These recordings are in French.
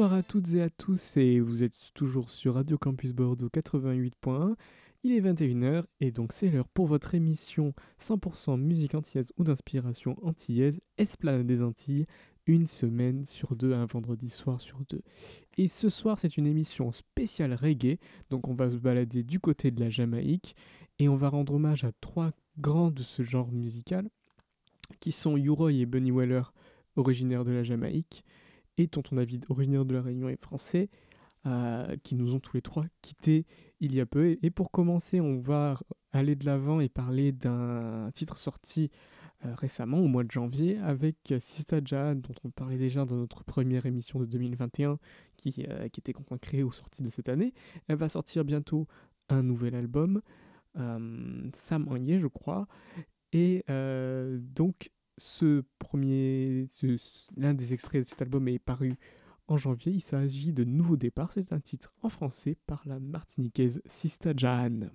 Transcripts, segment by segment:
Bonsoir à toutes et à tous et vous êtes toujours sur Radio Campus Bordeaux 88.1. Il est 21h et donc c'est l'heure pour votre émission 100% musique antillaise ou d'inspiration antillaise, Esplanade des Antilles, une semaine sur deux, un vendredi soir sur deux. Et ce soir c'est une émission spéciale reggae, donc on va se balader du côté de la Jamaïque et on va rendre hommage à trois grands de ce genre musical qui sont Uroy et Bunny Weller, originaires de la Jamaïque, et Tonton David, originaire de la Réunion et français, euh, qui nous ont tous les trois quittés il y a peu. Et pour commencer, on va aller de l'avant et parler d'un titre sorti euh, récemment, au mois de janvier, avec Sista Jad, dont on parlait déjà dans notre première émission de 2021, qui, euh, qui était consacrée aux sorties de cette année. Elle va sortir bientôt un nouvel album, Sam je crois. Et donc, ce premier, l'un des extraits de cet album est paru en janvier. Il s'agit de Nouveau Départ. C'est un titre en français par la martiniquaise Sista Jan.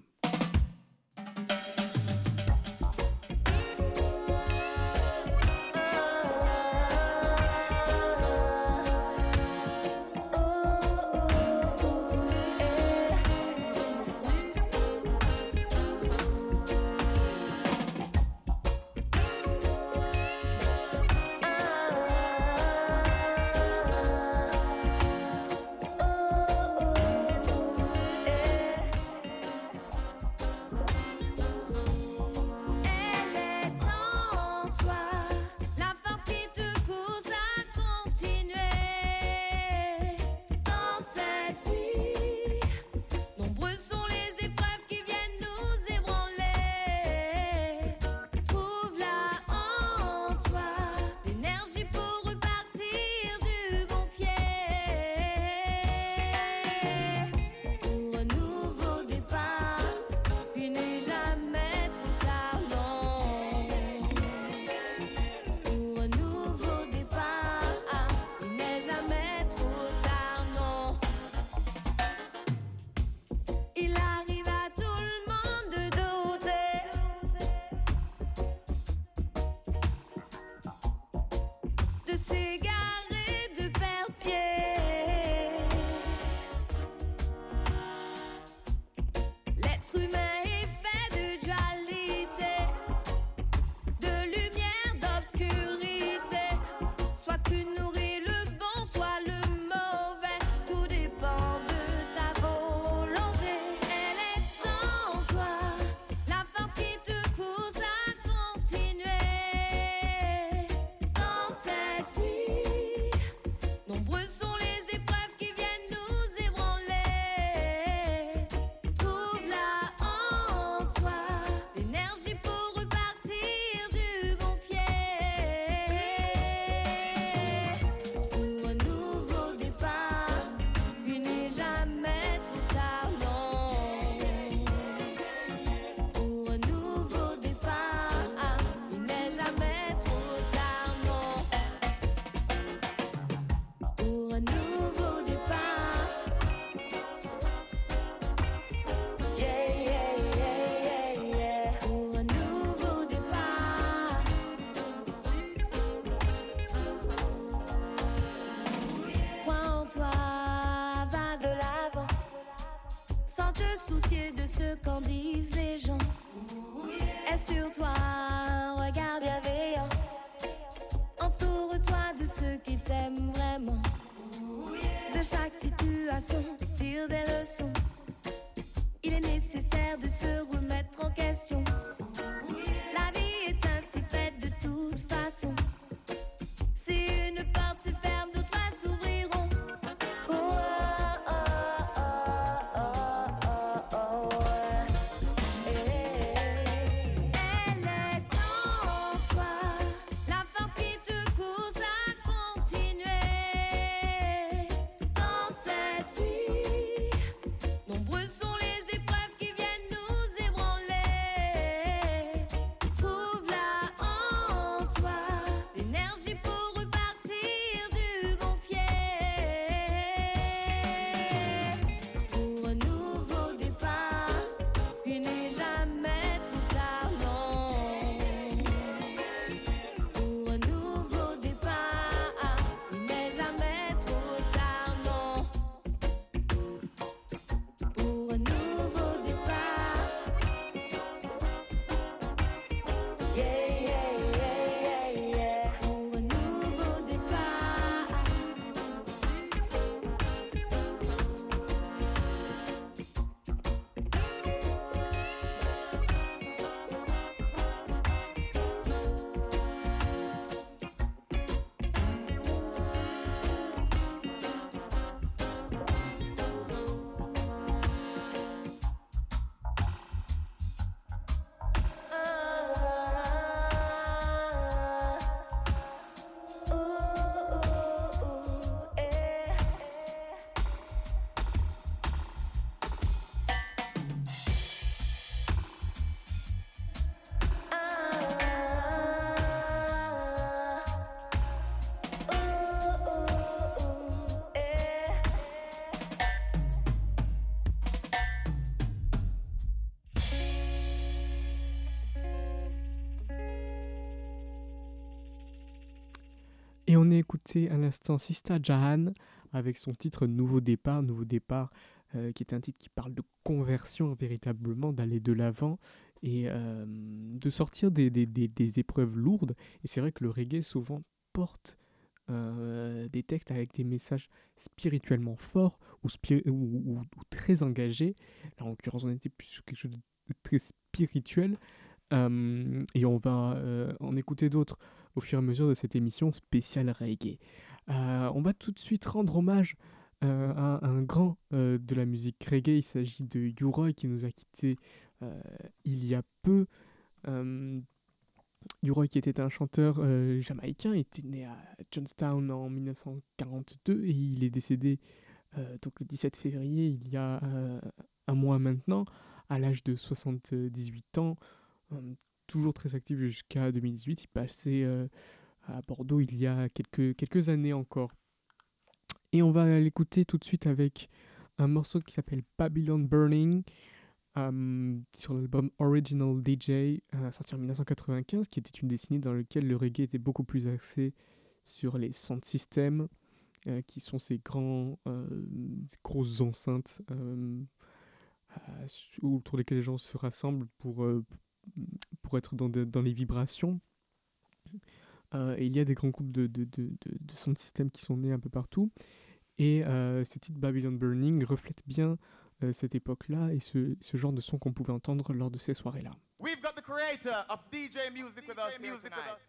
corazón, vestido de los Et on a écouté à l'instant Sista Jahan avec son titre Nouveau départ, Nouveau départ, euh, qui est un titre qui parle de conversion véritablement, d'aller de l'avant et euh, de sortir des, épreuves lourdes. Et c'est vrai que le reggae souvent porte euh, des textes avec des messages spirituellement forts ou, très engagés. Là, en l'occurrence, on était plus sur quelque chose de très spirituel. et on va en écouter d'autres au fur et à mesure de cette émission spéciale reggae. Euh, on va tout de suite rendre hommage euh, à un grand euh, de la musique reggae. Il s'agit de U-Roy qui nous a quittés il y a peu. U-Roy qui était un chanteur jamaïcain, était né à Johnstown en 1942 et il est décédé donc le 17 février, il y a un mois maintenant, à l'âge de 78 ans toujours très actif jusqu'à 2018. Il passait euh, à Bordeaux il y a quelques, années encore. Et on va l'écouter tout de suite avec un morceau qui s'appelle Babylon Burning euh, sur l'album Original DJ euh, sorti en 1995 qui était une décennie dans laquelle le reggae était beaucoup plus axé sur les sound systems qui sont ces grands grosses enceintes autour desquelles les gens se rassemblent pour, pour être dans, dans les vibrations. Euh, et il y a des grands groupes de, de, de, de, sound system qui sont nés un peu partout. Et euh, ce titre Babylon Burning reflète bien euh, cette époque-là et ce, ce, genre de son qu'on pouvait entendre lors de ces soirées-là. We've got the creator of DJ music with us music tonight.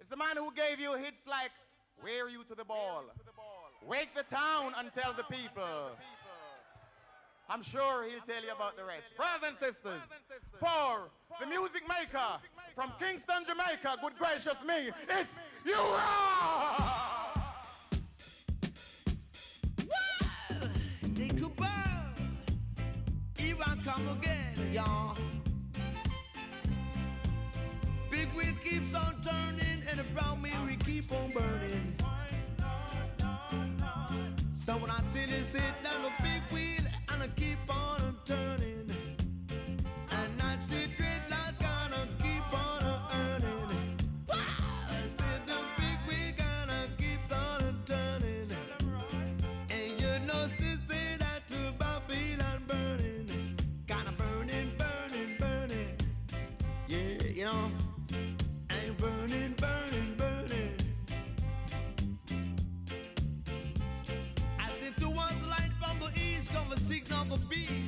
It's the man who gave you hits like Wear You to the Ball, Wake the Town and Tell the People. I'm sure he'll tell you about the rest. Brothers and sisters, for the music maker from Kingston, Jamaica, good gracious me, it's you. Here I come again, y'all. Big wheel keeps on turning, and the brown mirror keep on burning. So when I tell you sit you know, and burning, burning, burning. I said to one light from the east, come a signal for peace. I'm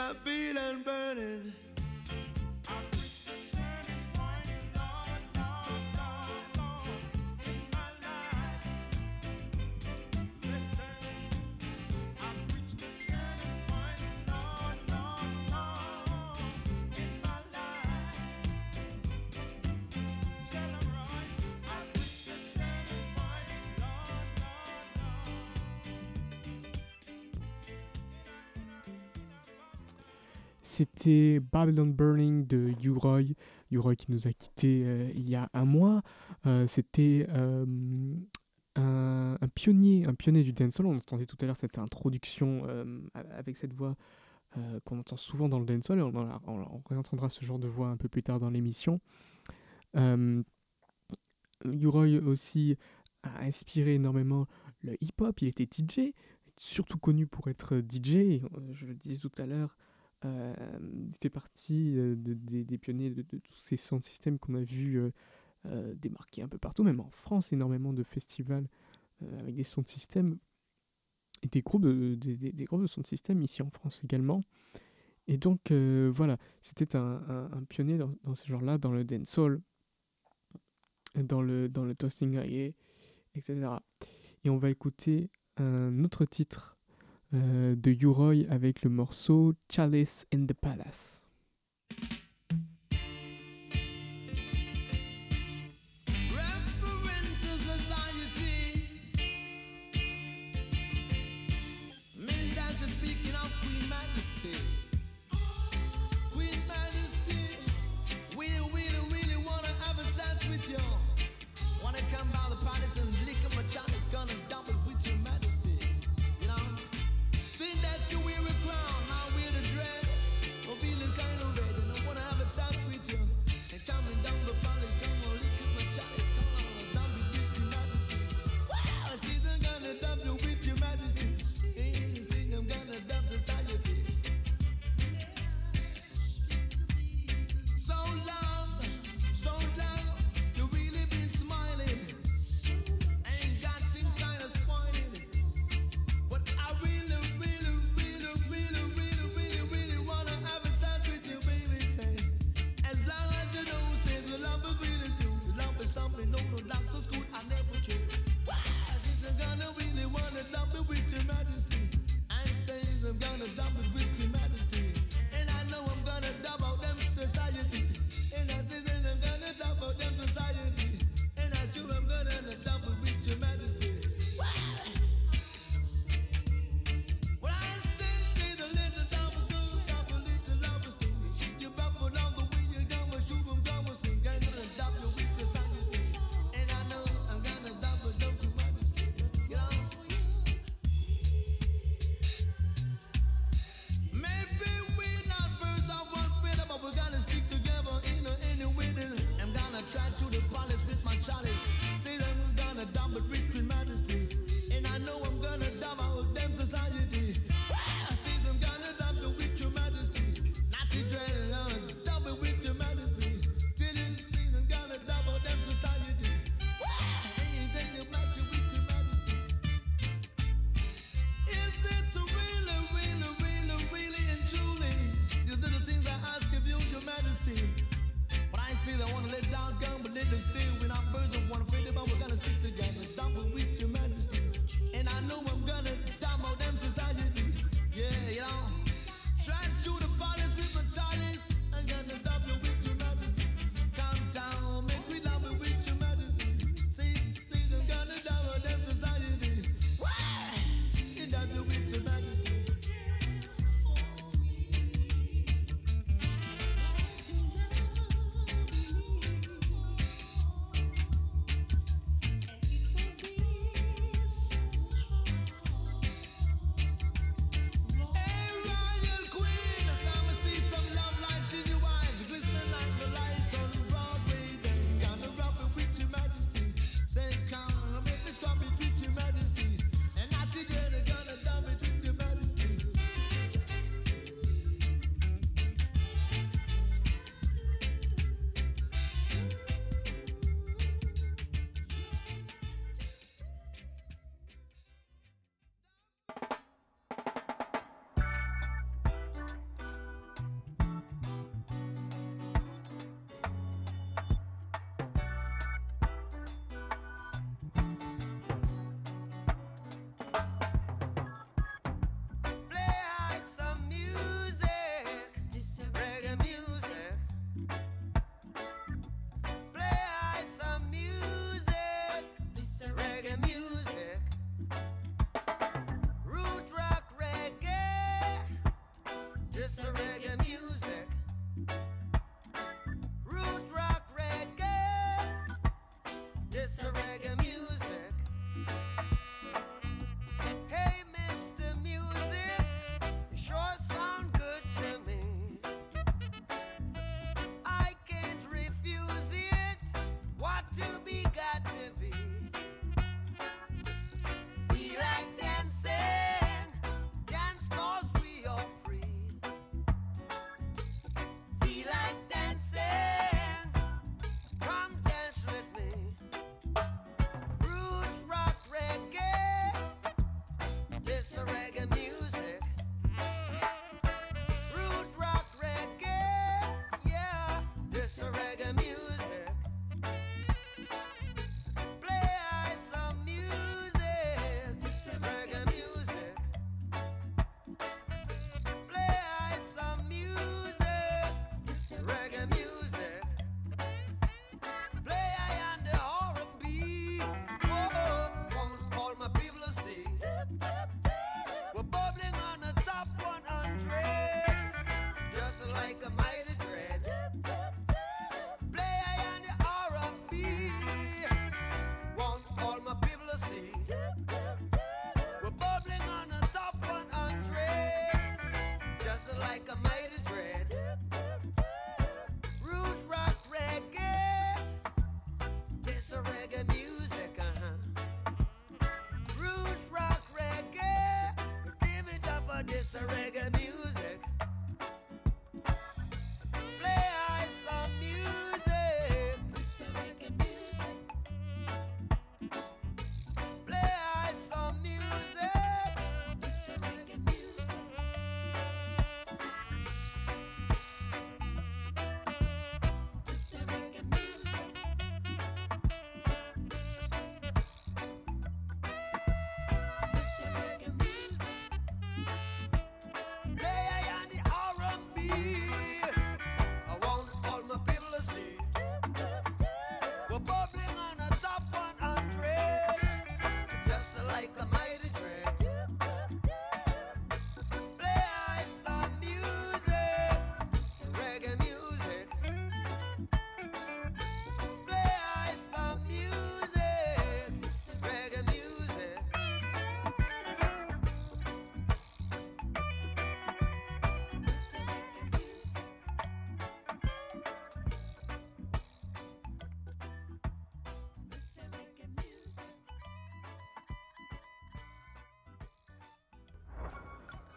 about C'était Babylon Burning de U-Roy. U-Roy qui nous a quittés euh, il y a un mois. Euh, C'était euh, un, pionnier, un pionnier du dancehall. On entendait tout à l'heure cette introduction avec cette voix qu'on entend souvent dans le dancehall. On, on, on réentendra ce genre de voix un peu plus tard dans l'émission. U-Roy aussi a inspiré énormément le hip-hop. Il était DJ, surtout connu pour être DJ. Je le disais tout à l'heure, euh, fait partie euh, des pionniers de, tous ces sound systèmes qu'on a vu euh, démarquer un peu partout, même en France, énormément de festivals avec des sound systèmes et des groupes de, des, de sound ici en France également. Et donc voilà, c'était un, pionnier dans, ce genre-là, dans le dancehall, dans le, dans le toasting etc. Et on va écouter un autre titre euh, de Uroy avec le morceau Chalice in the Palace.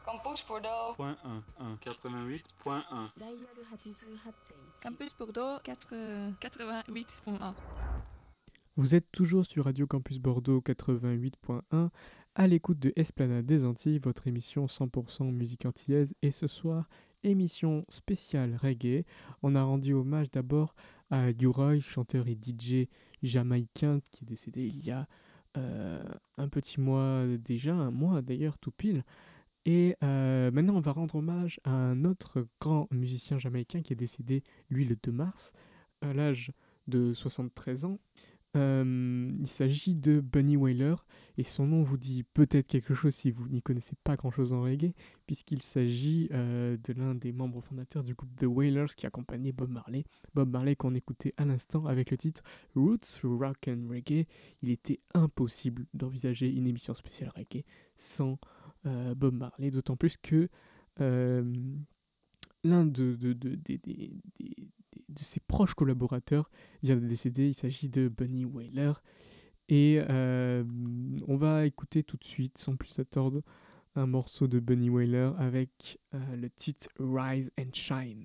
Campus Bordeaux. Point 1, 1, 88.1. Campus Bordeaux 4, 88.1. Vous êtes toujours sur Radio Campus Bordeaux 88.1 à l'écoute de Esplanade des Antilles, votre émission 100% musique antillaise. Et ce soir, émission spéciale reggae. On a rendu hommage d'abord à Uroy, chanteur et DJ jamaïcain qui est décédé il y a euh, un petit mois déjà, un mois d'ailleurs tout pile. Et euh, maintenant, on va rendre hommage à un autre grand musicien jamaïcain qui est décédé, lui, le 2 mars, à l'âge de 73 ans. Euh, il s'agit de Bunny Wailer, et son nom vous dit peut-être quelque chose si vous n'y connaissez pas grand-chose en reggae, puisqu'il s'agit euh, de l'un des membres fondateurs du groupe The Wailers qui accompagnait Bob Marley. Bob Marley qu'on écoutait à l'instant avec le titre Roots Rock and Reggae. Il était impossible d'envisager une émission spéciale reggae sans Bob Marley, d'autant plus que euh, l'un de, ses proches collaborateurs vient de décéder, il s'agit de Bunny Wailer. Et euh, on va écouter tout de suite, sans plus attendre, un morceau de Bunny Wailer avec euh, le titre Rise and Shine.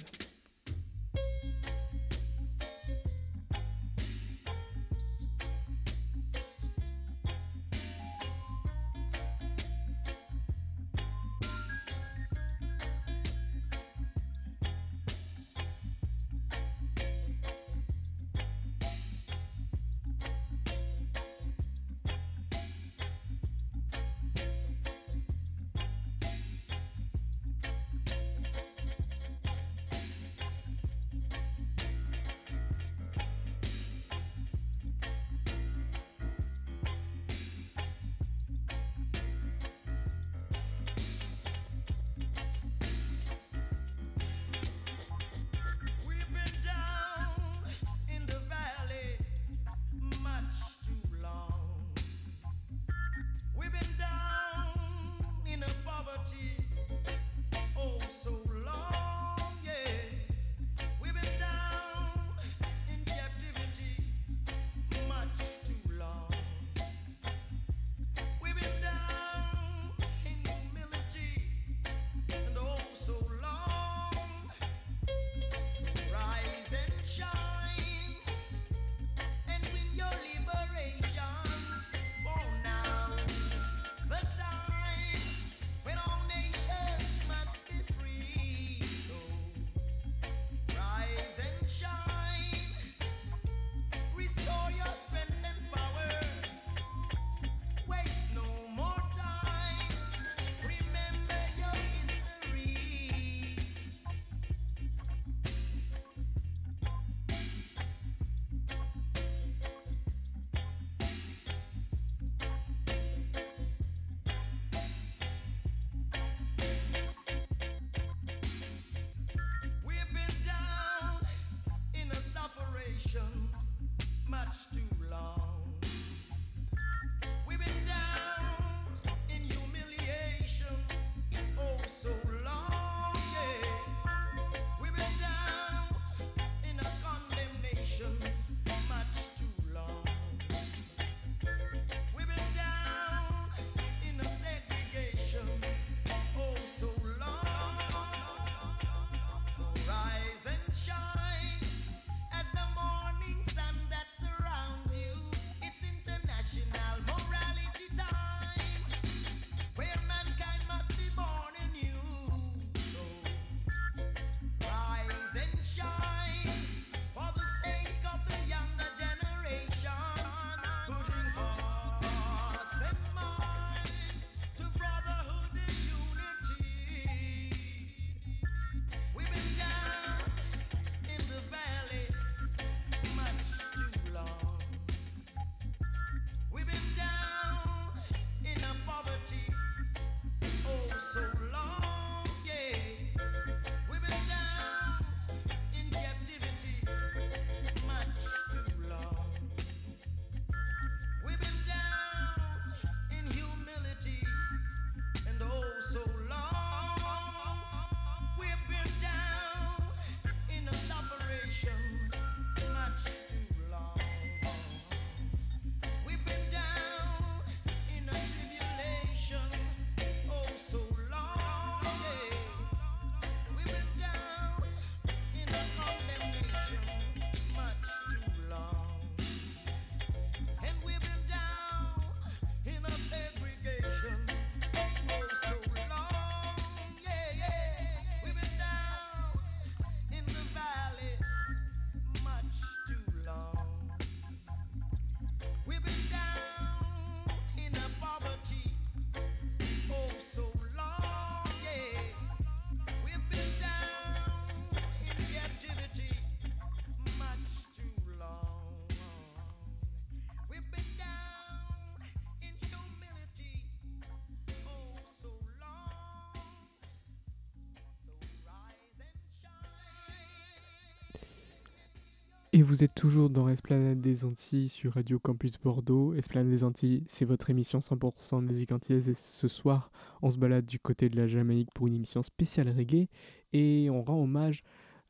Et vous êtes toujours dans Esplanade des Antilles sur Radio Campus Bordeaux. Esplanade des Antilles, c'est votre émission 100% musique antillaise. Et ce soir, on se balade du côté de la Jamaïque pour une émission spéciale reggae. Et on rend hommage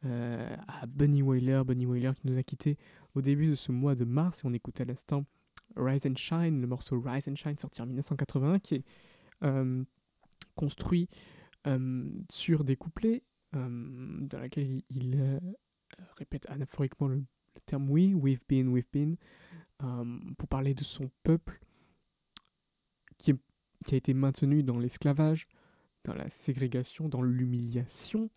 euh, à Bunny Wailer. Bunny Wailer qui nous a quittés au début de ce mois de mars. Et on écoute à l'instant Rise and Shine, le morceau Rise and Shine sorti en 1981 qui est euh, construit euh, sur des couplets dans lesquels il, il répète anaphoriquement le, le terme we, we've been, we've been, euh, pour parler de son peuple qui, a été maintenu dans l'esclavage, dans la ségrégation, dans l'humiliation.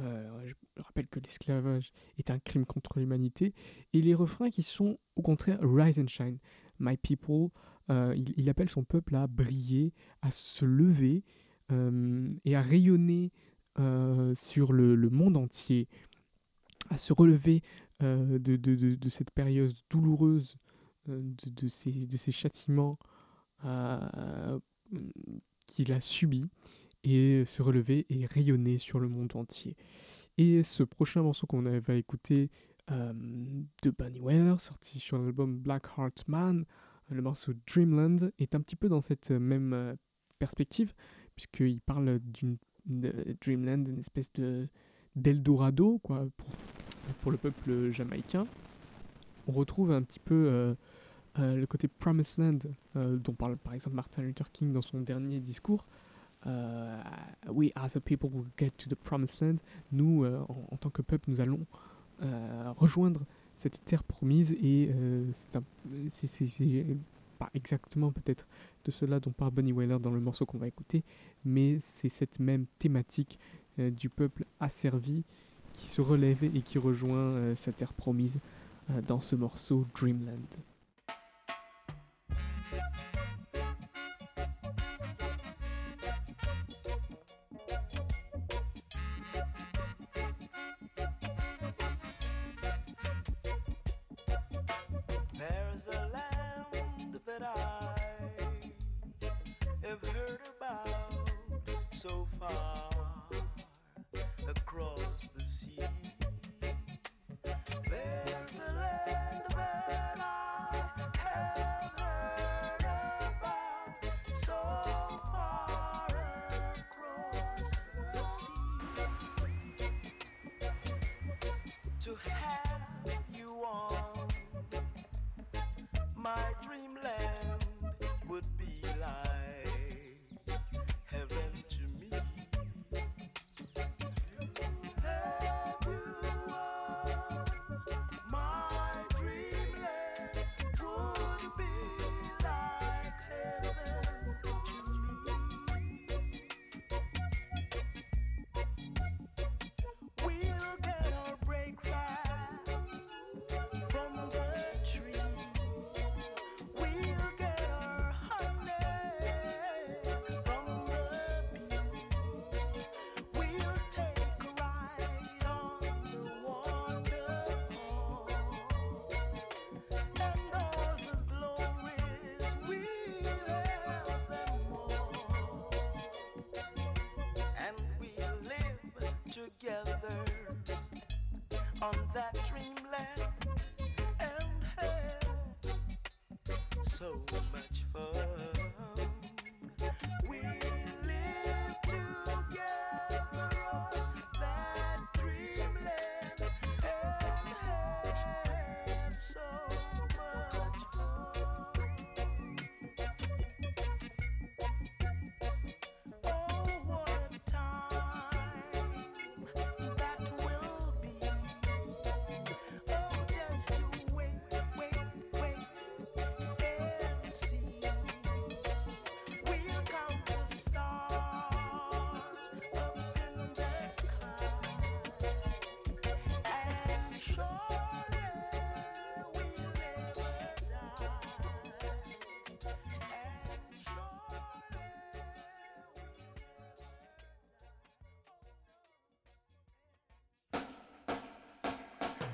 Euh, je rappelle que l'esclavage est un crime contre l'humanité. Et les refrains qui sont au contraire Rise and Shine. My people, euh, il, appelle son peuple à briller, à se lever et à rayonner sur le, monde entier, à se relever de, de- de- de cette période douloureuse, euh, de, ces, de ces châtiments euh, qu'il a subis, et se relever et rayonner sur le monde entier. Et ce prochain morceau qu'on va écouter euh, de Bunny Wailer, sorti sur l'album Black Heart Man, le morceau Dreamland, est un petit peu dans cette même euh, perspective, puisqu'il parle d'une Dreamland, une espèce de d'Eldorado, quoi, pour le peuple jamaïcain. On retrouve un petit peu euh, euh, le côté Promised Land, euh, dont parle par exemple Martin Luther King dans son dernier discours. We as a people will get to the promised land. Nous, en, tant que peuple, nous allons rejoindre cette terre promise et euh, c'est pas exactement peut-être de cela dont parle Bunny Wailer dans le morceau qu'on va écouter, mais c'est cette même thématique du peuple asservi qui se relève et qui rejoint euh, sa terre promise euh, dans ce morceau Dreamland.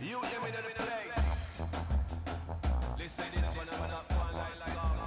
You hear me the place. Listen this one and stop one like Scarface.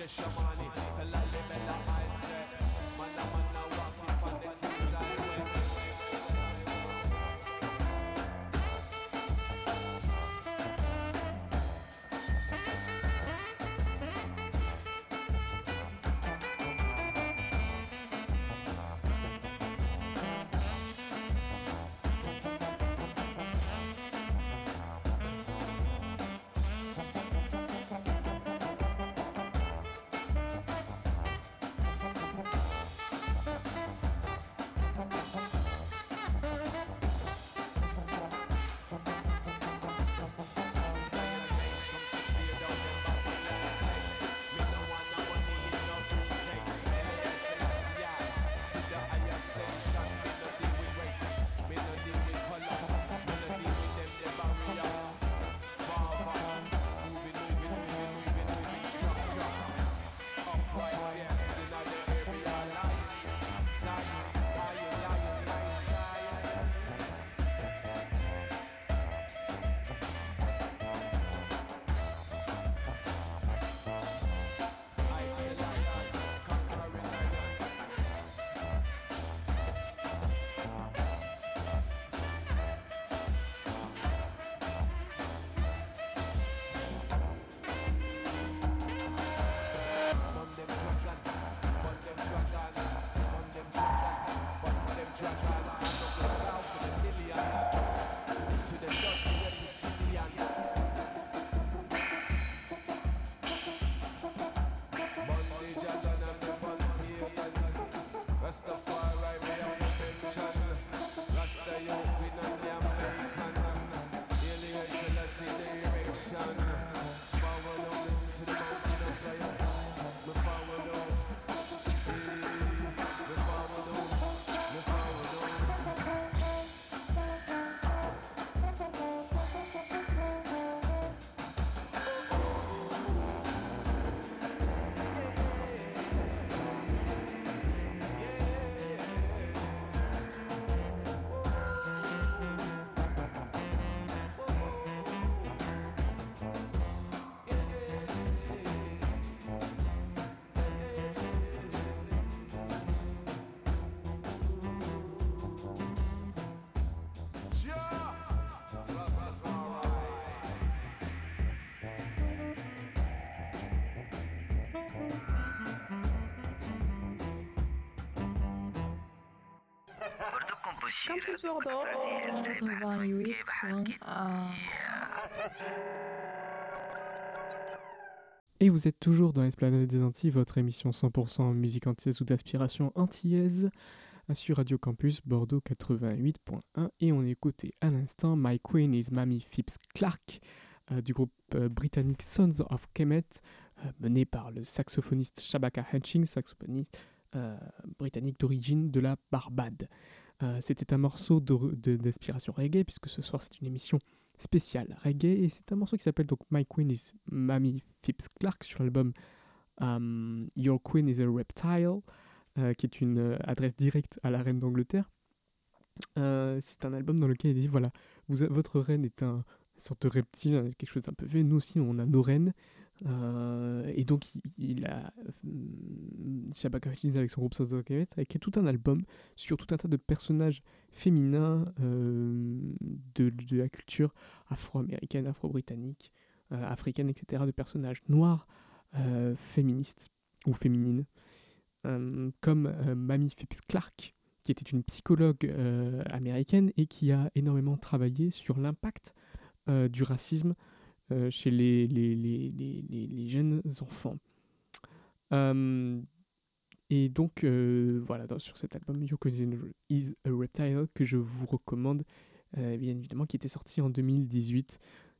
Cheshire Campus Bordeaux, 88.1. Et vous êtes toujours dans l'Esplanade des Antilles, votre émission 100% musique antillaise ou d'aspiration antillaise euh, sur Radio Campus Bordeaux 88.1 et on écoutait à l'instant My Queen is Mamie Phipps Clark euh, du groupe euh, britannique Sons of Kemet euh, mené par le saxophoniste Shabaka Hutchings, saxophoniste britannique d'origine de la Barbade. Euh, C'était un morceau d'inspiration reggae puisque ce soir c'est une émission spéciale reggae et c'est un morceau qui s'appelle donc My Queen is Mamie Phipps Clark sur l'album um, Your Queen is a Reptile euh, qui est une euh, adresse directe à la reine d'Angleterre. Euh, c'est un album dans lequel il dit voilà, votre reine est un une sorte de reptile, hein, quelque chose d'un peu vieux. Nous aussi, on a nos reines. Euh, et donc, il, a euh, Shabaka Hutchins avec son groupe Kemet a écrit tout un album sur tout un tas de personnages féminins euh, de, la culture afro-américaine, afro-britannique, africaine, etc. De personnages noirs, féministes ou féminines, comme Mamie Phipps Clark, qui était une psychologue américaine et qui a énormément travaillé sur l'impact du racisme chez les, les, les, les, jeunes enfants. Euh, et donc, euh, voilà, sur cet album, Cousin is a Reptile, que je vous recommande, euh, bien évidemment, qui était sorti en 2018.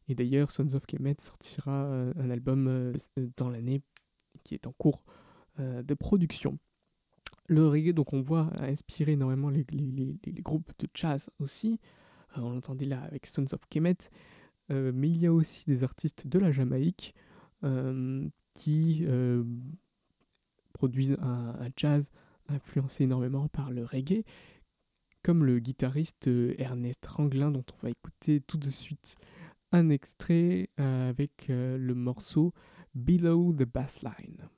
Et d'ailleurs, Sons of Kemet sortira euh, un album euh, dans l'année qui est en cours euh, de production. Le reggae, donc on voit, a inspiré énormément les, les- les- groupes de jazz aussi. Euh, on l'entendait là avec Sons of Kemet. Euh, mais il y a aussi des artistes de la Jamaïque euh, qui euh, produisent un, un, jazz influencé énormément par le reggae, comme le guitariste Ernest Ranglin dont on va écouter tout de suite un extrait avec le morceau Below the Bassline.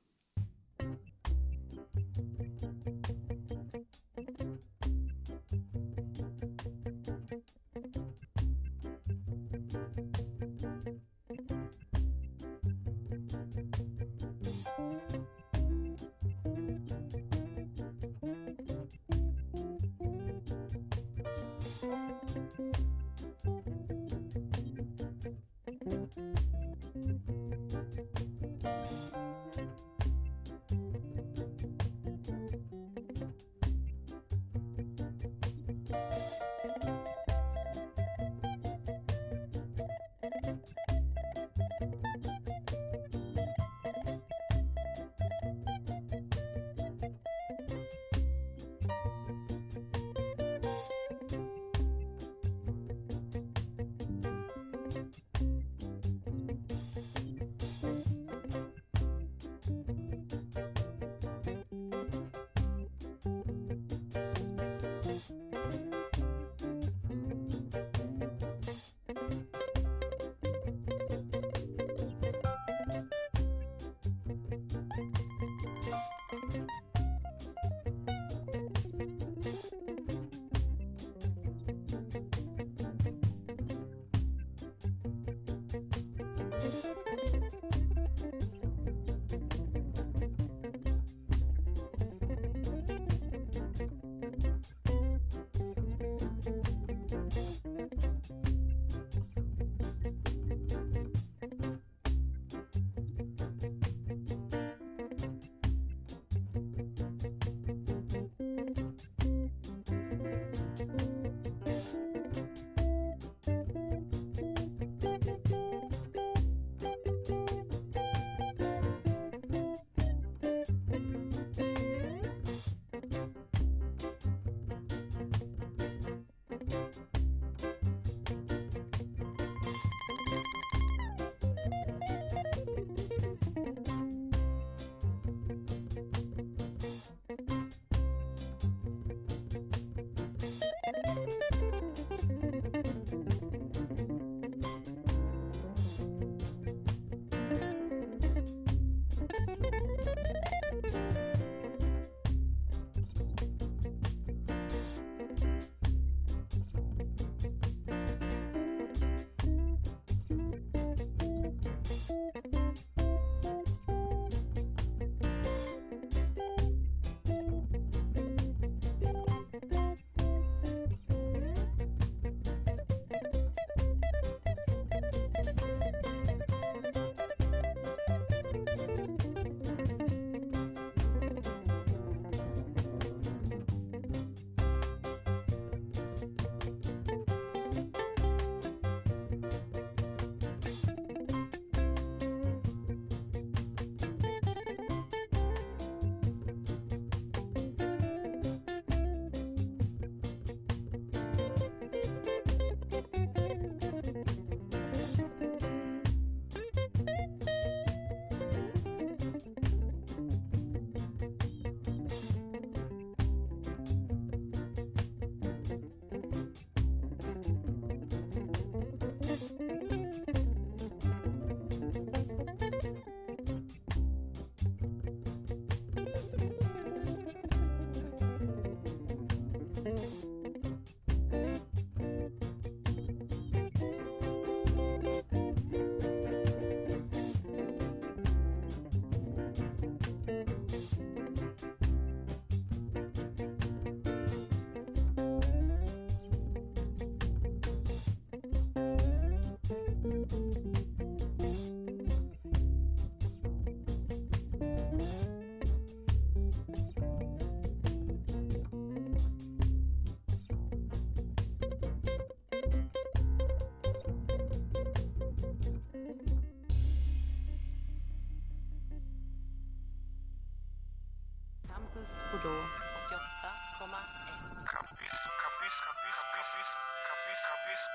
soon.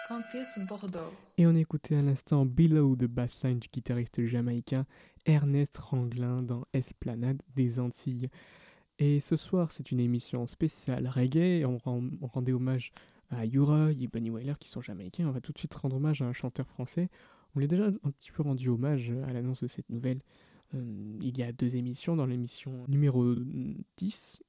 Campus Bordeaux. Et on écoutait à l'instant Below the Bassline du guitariste jamaïcain Ernest Ranglin dans Esplanade des Antilles. Et ce soir, c'est une émission spéciale reggae. On, on rendait hommage à Yura et Bunny Wailer qui sont jamaïcains. On va tout de suite rendre hommage à un chanteur français. On l'a déjà un petit peu rendu hommage à l'annonce de cette nouvelle euh, il y a deux émissions, dans l'émission numéro 10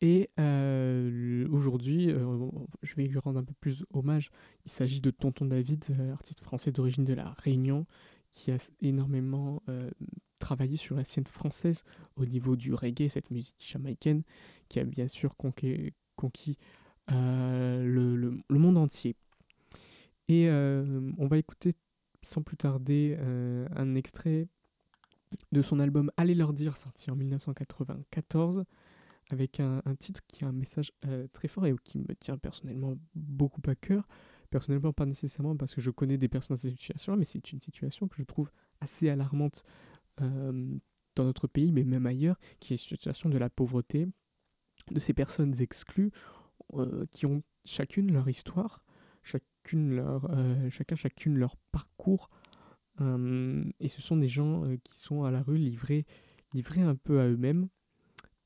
et euh, aujourd'hui, euh, je vais lui rendre un peu plus hommage. Il s'agit de Tonton David, euh, artiste français d'origine de la Réunion, qui a énormément travaillé sur la scène française au niveau du reggae, cette musique jamaïcaine, qui a bien sûr conquis, le, monde entier. Et on va écouter sans plus tarder un extrait de son album Allez leur dire, sorti en 1994 avec un, titre qui a un message euh, très fort et qui me tient personnellement beaucoup à cœur. Personnellement, pas nécessairement parce que je connais des personnes dans cette situation, mais c'est une situation que je trouve assez alarmante euh, dans notre pays, mais même ailleurs, qui est la situation de la pauvreté, de ces personnes exclues, euh, qui ont chacune leur histoire, chacune leur, chacun, chacune leur parcours. Et ce sont des gens qui sont à la rue livrés, livrés un peu à eux-mêmes.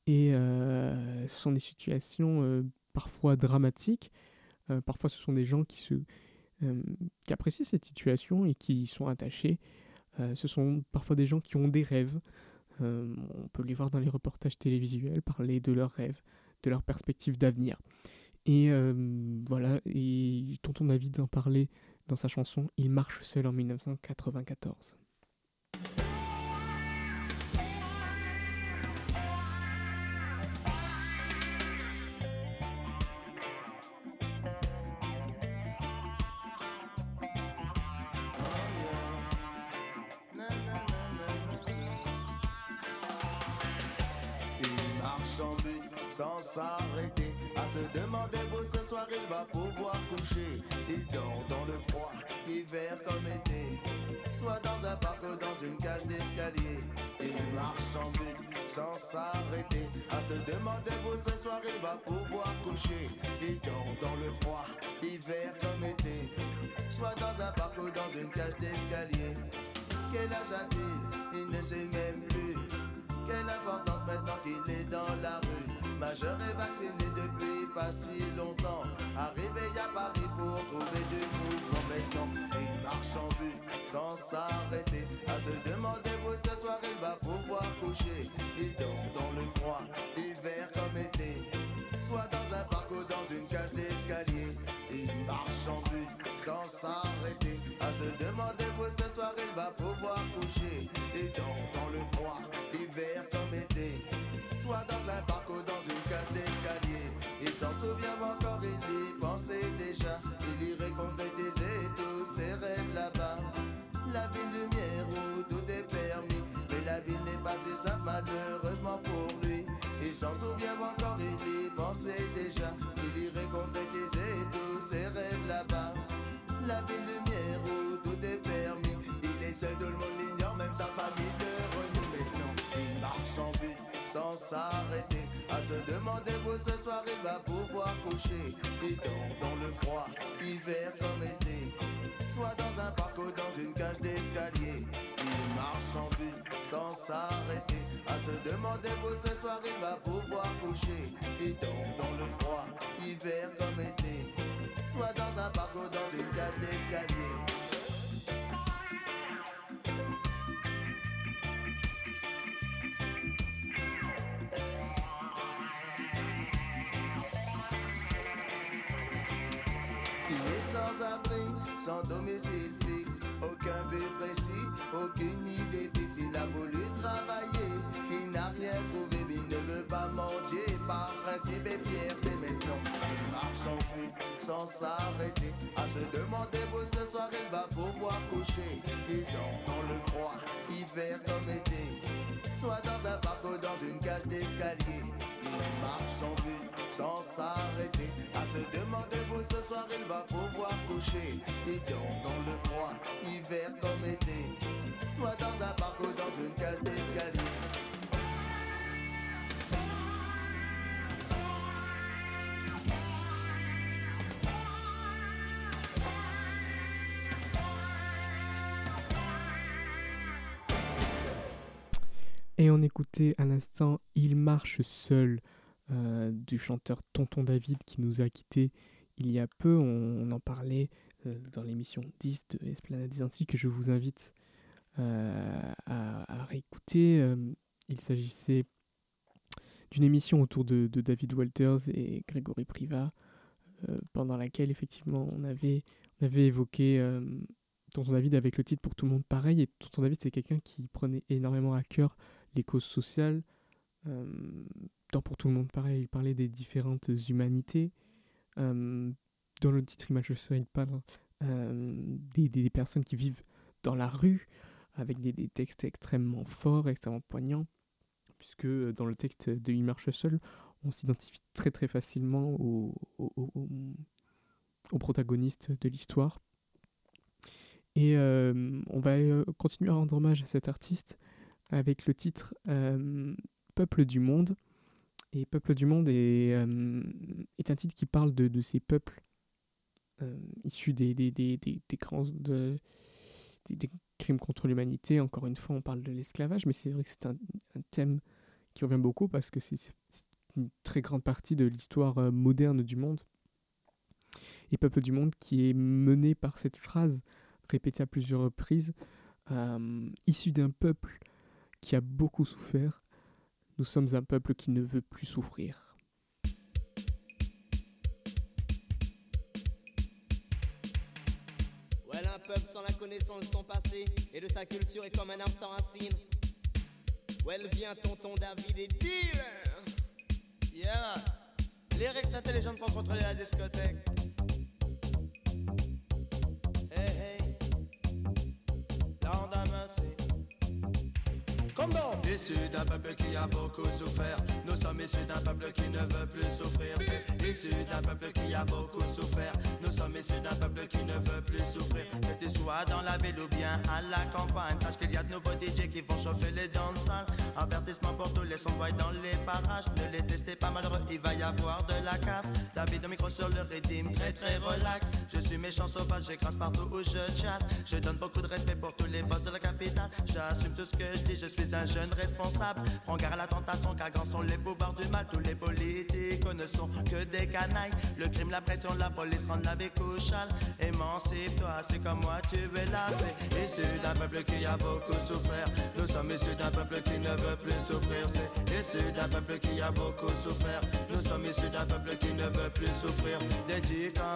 Et ce sont des situations parfois dramatiques. parfois, ce sont des gens qui, se, qui apprécient cette situation et qui y sont attachés. ce sont parfois des gens qui ont des rêves. on peut les voir dans les reportages télévisuels parler de leurs rêves, de leurs perspectives d'avenir. Et voilà, et Tonton David en parlait dans sa chanson Il marche seul en 1994. S'arrêter. À se demander où ce soir il va pouvoir coucher. Il dort dans le froid, hiver comme été. Soit dans un parc ou dans une cage d'escalier. Il s'en souvient encore, il y pensait déjà. Il irait concrétiser tous ses rêves là-bas. La ville lumière où tout est permis. Mais la ville n'est pas si simple, malheureusement pour lui. Il s'en souvient encore, il y pensait déjà. Il irait concrétiser tous ses rêves là-bas. La ville lumière où tout est permis. Il est seul, tout le monde l'ignore, même sa famille le renie maintenant. Il marche en but sans s'arrêter. À se demander où ce soir il va pouvoir coucher. Il dort dans le froid, hiver comme été. Soit dans un parc ou dans une cage d'escalier. Il marche en but sans s'arrêter. À se demander où ce soir il va pouvoir coucher. Il dort dans le froid, hiver comme été. Soit dans un parc ou dans une cage sans domicile fixe, aucun but précis, aucune idée fixe. Il a voulu travailler, il n'a rien trouvé, mais il ne veut pas manger par principe et fierté. Maintenant, il marche sans but, sans s'arrêter, à se demander où ce soir il va pouvoir coucher. Il dort dans le froid, hiver comme été, soit dans un parc ou dans une cage d'escalier. Il marche sans but, sans s'arrêter, Et on écoutait à l'instant Il marche seul euh, du chanteur Tonton David qui nous a quittés il y a peu. On, en parlait dans l'émission 10 de Esplanade des Antilles que je vous invite euh, à, réécouter. il s'agissait d'une émission autour de, David Walters et Grégory Priva pendant laquelle effectivement on avait, évoqué Tonton David avec le titre Pour tout le monde pareil. Et Tonton David, c'est quelqu'un qui prenait énormément à cœur les causes sociales. Euh, tant pour tout le monde, pareil, il parlait des différentes humanités. Euh, dans le titre Image il parle euh, des, des, personnes qui vivent dans la rue, avec des, des, textes extrêmement forts, extrêmement poignants, puisque dans le texte de Il marche seul, on s'identifie très très facilement au, au, de l'histoire. Et on va continuer à rendre hommage à cet artiste avec le titre euh, Peuple du monde. Et Peuple du monde est, euh, un titre qui parle de ces peuples issus des, des, des, des, de, crimes contre l'humanité. Encore une fois, on parle de l'esclavage, mais c'est vrai que c'est un, thème qui revient beaucoup parce que c'est une très grande partie de l'histoire moderne du monde et peuple du monde qui est mené par cette phrase répétée à plusieurs reprises, euh, issu d'un peuple qui a beaucoup souffert. Nous sommes un peuple qui ne veut plus souffrir. Peuple sans la connaissance de son passé et de sa culture est comme un arbre sans racines. Well, vient tonton David et tire Yeah Les Rex intelligents pour contrôler la discothèque. Issus d'un peuple qui a beaucoup souffert. Nous sommes issus d'un peuple qui ne veut plus souffrir. C'est issu d'un peuple qui a beaucoup souffert. Nous sommes issus d'un peuple qui ne veut plus souffrir. Que tu sois dans la ville ou bien à la campagne, sache qu'il y a de nouveaux DJ qui vont chauffer les danses Avertissement pour tous les sonboys dans les parages. Ne les testez pas malheureux, il va y avoir de la casse. David au micro sur le rythme, très très relax. Je suis méchant sauvage, j'écrase partout où je chatte. Je donne beaucoup de respect pour tous les boss de la capitale. J'assume tout ce que je dis, je suis un jeune responsable. Prends garde à la tentation, car grands sont les pouvoirs du mal. Tous les politiques ne sont que des canailles. Le crime, la pression, la police rendent la vie couchale. Émancipe-toi, c'est comme moi, tu es là. C'est issu d'un peuple qui a beaucoup souffert. Nous sommes issus d'un peuple qui ne veut plus souffrir. C'est issu d'un peuple qui a beaucoup souffert. Nous sommes issus d'un peuple qui ne veut plus souffrir.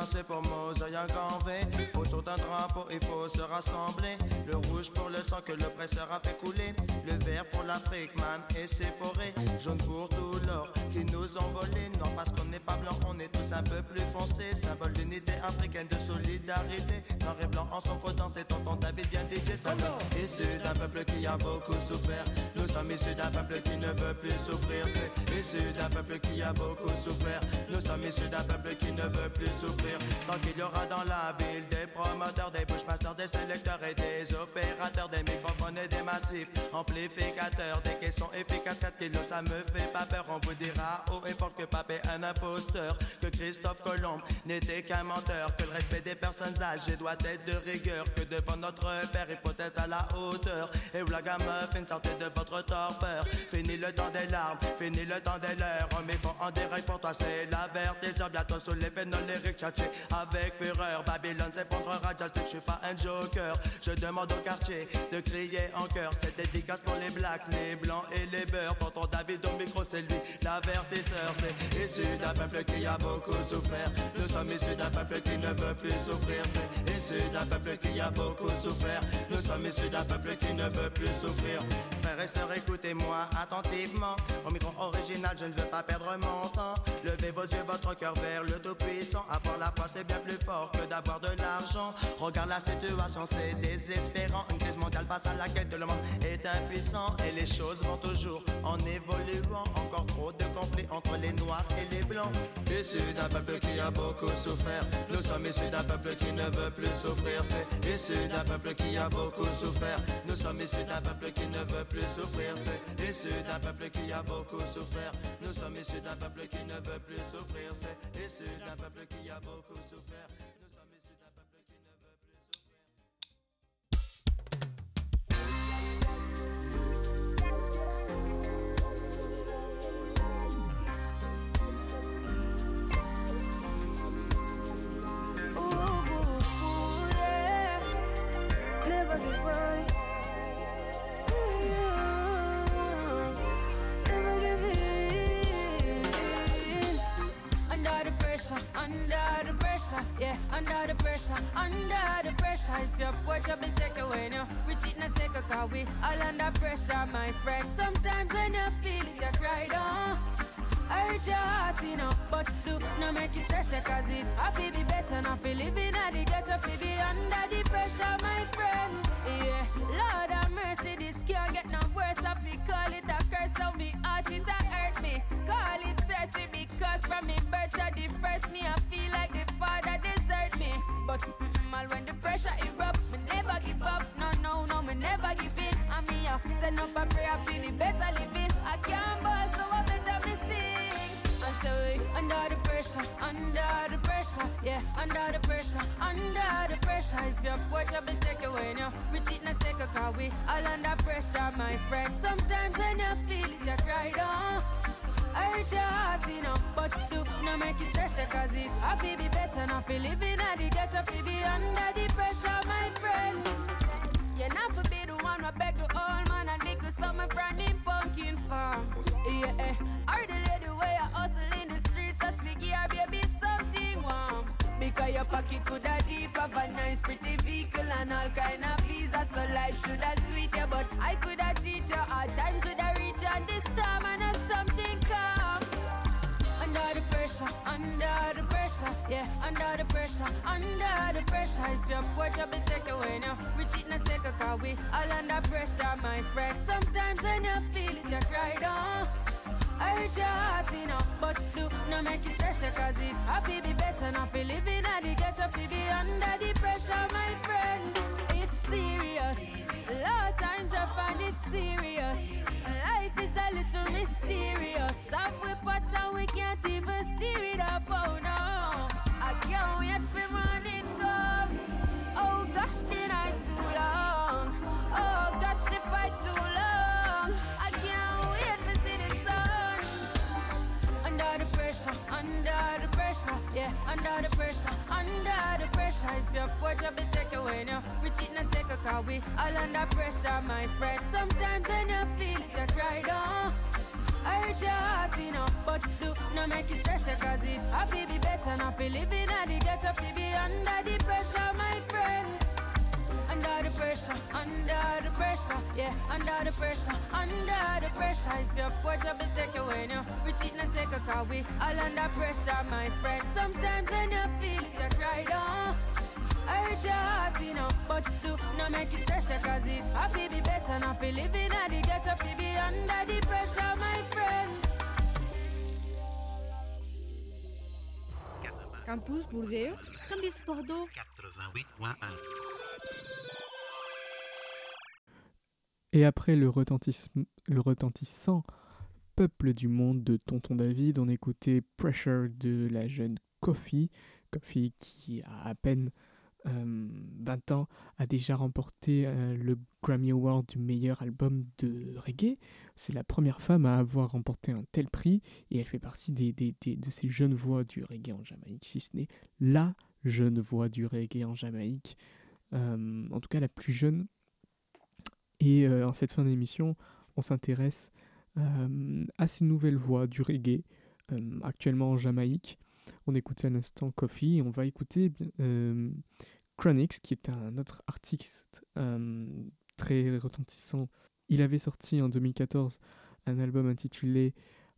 c'est pour Mosaï en V. Autour d'un drapeau, il faut se rassembler. Le rouge pour le sang que l'oppresseur a fait couler. Le vert pour l'Afrique, man, et ses forêts. Jaune pour tout l'or qui nous ont volé. Non, parce qu'on n'est pas blanc, on est tous un peu plus foncés. Symbole d'unité africaine, de solidarité. Noir et blanc en son dans c'est tonton David bien DJ. Ça issu d'un peuple qui a beaucoup souffert. Nous sommes issus d'un peuple qui ne veut plus souffrir. C'est issu d'un peuple qui a beaucoup Nous sommes issus d'un peuple qui ne veut plus souffrir. Tant qu'il y aura dans la ville des promoteurs, des bushmasters, des sélecteurs et des opérateurs, des microphones et des massifs amplificateurs, des caissons efficaces, 4 kilos, ça me fait pas peur. On vous dira haut et fort que Papé est un imposteur, que Christophe Colomb n'était qu'un menteur, que le respect des personnes âgées doit être de rigueur, que devant notre père il faut être à la hauteur. Et vous la gamme, sortez de votre torpeur. Fini le temps des larmes, fini le temps des leurs. Mais bon, en direct pour toi, c'est la vertiseur. Bientôt sous les pénoles, les avec fureur. Babylone s'effondrera, just que je suis pas un joker. Je demande au quartier de crier en cœur. C'est dédicace pour les blacks, les blancs et les beurs. ton David au micro, c'est lui, l'avertisseur. C'est issu d'un peuple qui a beaucoup souffert. Nous sommes issus d'un peuple qui ne veut plus souffrir. C'est issu d'un peuple qui a beaucoup souffert. Nous sommes issus d'un peuple qui ne veut plus souffrir. Frères et sœurs, écoutez-moi attentivement. Au micro original, je ne veux pas perdre mon temps. Levez vos yeux, votre cœur vers le Tout-Puissant. Avoir la foi, c'est bien plus fort que d'avoir de l'argent. Regarde la situation, c'est désespérant. Une crise mondiale face à laquelle le monde est impuissant. Et les choses vont toujours en évoluant. Encore trop de conflits entre les noirs et les blancs. Issu d'un peuple qui a beaucoup souffert. Nous sommes issus d'un peuple qui ne veut plus souffrir. C'est issu d'un peuple qui a beaucoup souffert. Nous sommes issus d'un peuple qui ne veut plus souffrir. C'est issu d'un peuple qui a beaucoup souffert. Nous sommes issus d'un peuple qui ne veut plus souffrir. C'est issu d'un peuple qui a beaucoup souffert. Under the pressure, yeah, under the pressure, under the pressure. If your poor trouble take away now, we cheat in a second, cause we all under pressure, my friend. Sometimes when you feel it, you cry down. Hurt your heart, you know, but do not make it stress cause it I feel be better, not feel living at the ghetto, feel be under the pressure, my friend. Yeah, Lord have mercy, this can't get no worse. I feel call it a curse, so me heart it a hurt me. Call it because from me birth to the me, I feel like the father desert me. But when the pressure erupt, me never give up. No, no, no, me never give in. I'm here, send up a prayer, feeling better living. I can't ball, so I better me sing. I say under the pressure, under the pressure. Yeah, under the pressure, under the pressure. If your boy trouble take away, you reach it in a second, cause we all under pressure, my friend. Sometimes when you feel it, you cry down. Hurt your heart, you know, but do not make it stress cause it happy be better not be living at the ghetto, be under the pressure, my friend. You not for be the one who beg the old man and dig with something from him pumpkin farm. Yeah, eh. Or the lady way I hustle in the streets, so speak here, baby, something warm. Because your pocket could have deep of a nice pretty vehicle and all kind of visa, so life should have sweet you, but I could have teach you hard times would have reach you and this time and calm. Under the pressure, under the pressure, yeah, under the pressure, under the pressure. If your poor trouble take away now, reach it in a second, cause we all under pressure, my friend. Sometimes when you feel it, you cry down. Hurt your heart, you know, but do not make it stress cause it happy be better not be living at the ghetto, to be under the pressure, my friend. It's serious. A lot of times I find it serious. Life is a little all under pressure, my friend. Sometimes when you feel it, you cry down. Hurt your heart, you know, but do not make it stress you, cause it happy be better not be living at the ghetto, fi be under the pressure, my friend. Under the pressure, under the pressure, yeah, under the pressure, under the pressure. If your poor trouble take away now, reach it in a second, cause we all under pressure, my friend. Sometimes when you feel it, you cry down. Hurt your heart, you know, but do not make it stress you, cause it happy be better not be living at the ghetto, fi be under the pressure, my friend. Campus Bordeaux. Campus Bordeaux. 88.1. Et après le, le retentissant Peuple du monde de Tonton David, on écoutait Pressure de la jeune Kofi. Kofi qui a à peine euh, 20 ans a déjà remporté euh, le Grammy Award du meilleur album de reggae. C'est la première femme à avoir remporté un tel prix et elle fait partie des, des- de ces jeunes voix du reggae en Jamaïque, si ce n'est la jeune voix du reggae en Jamaïque. Euh, en tout cas la plus jeune et euh, en cette fin d'émission, on s'intéresse euh, à ces nouvelles voix du reggae euh, actuellement en Jamaïque. On écoutait à l'instant Coffee on va écouter euh, Chronix, qui est un autre artiste euh, très retentissant. Il avait sorti en 2014 un album intitulé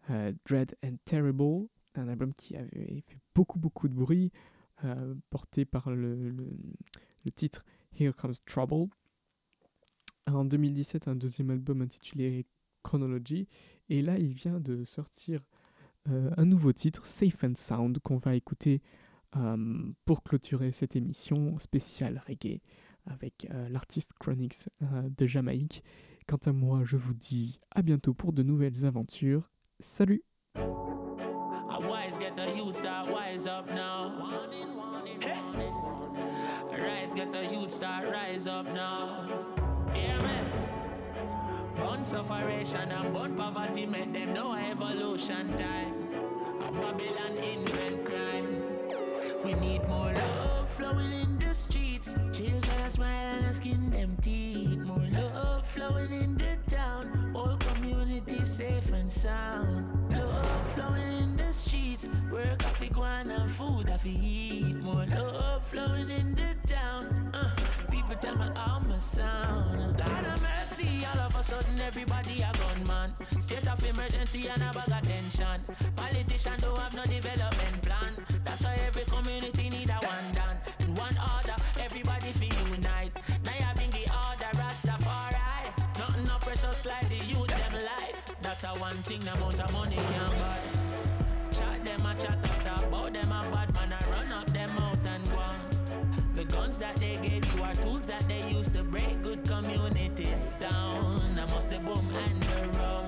euh, Dread and Terrible, un album qui avait fait beaucoup beaucoup de bruit, euh, porté par le- titre Here Comes Trouble. En 2017, un deuxième album intitulé Chronology. Et là, il vient de sortir un nouveau titre, Safe and Sound, qu'on va écouter euh, pour clôturer cette émission spéciale reggae avec euh, l'artiste Chronix euh, de Jamaïque. Quant à moi, je vous dis à bientôt pour de nouvelles aventures. Salut evolution time. Crime. We need more love flowing in the streets. Children smile and skin them teeth. More love flowing in the town. All community safe and sound. Love flowing in the streets. Work off and food off eat. More love flowing in the town. Uh, people tell me how my sound. God of mercy, all of a sudden everybody a gunman. State of emergency and a bag of tension. Politicians don't have no development plan. That's why every community need a one done. In one order, everybody feel unite. Now I bring the order, Rastafari. Nothing no precious like the youth them life. That's a one thing the amount of money can The guns that they gave you are tools that they use to break good communities down. I must the boom and the rum.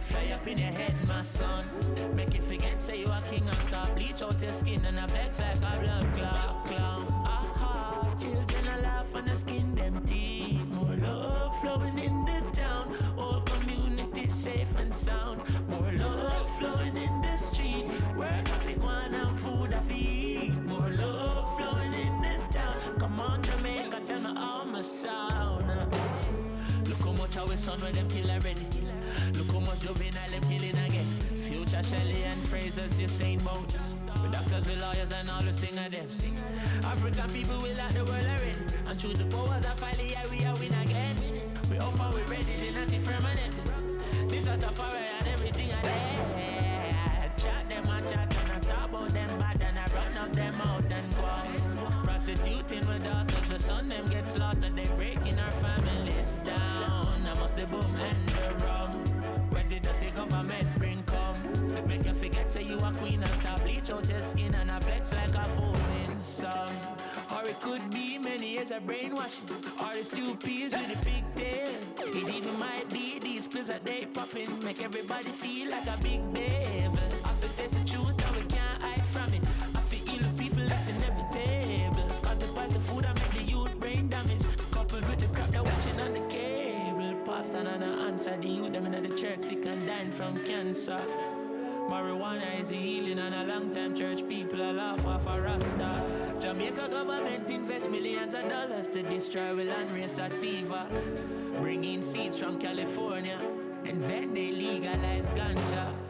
Fly up in your head, my son. Make you forget, say you a king and bleeding. bleach out your skin and affects like a blood clot clown. Aha, children a laugh and a skin them teeth. More love flowing in the town. All community safe and sound. More love flowing in the street. Work of it one and food of eat. More love flowing in the Tell me my sound. Look how much our son where them kill already. Look how much juvenile them killing again. Future Shelley and Fraser's Usain Bolts. With doctors, with lawyers, and all the singer them. African people will like the world already. And through the powers of finally, yeah, we are win again. We up and we ready, they not permanent. This was the fire and everything I did. Chat them and chat and I talk about them bad and I run up them out and go. Prostituting the son them get slaughtered. They breaking our families down. I must the boom and the rum. Did the government bring come? Make you forget say you a queen and stop bleach out your skin and I flex like a fool in some. Or it could be many years of brainwashing. Or the stupids with the big tail. It even might be these pills that they popping. Make everybody feel like a big devil. And answer the youth them in the church sick and dying from cancer. Marijuana is a healing and a long time church people a laugh off a rasta. Jamaica government invest millions of dollars to destroy the land race sativa. Bring in seeds from California and then they legalize ganja.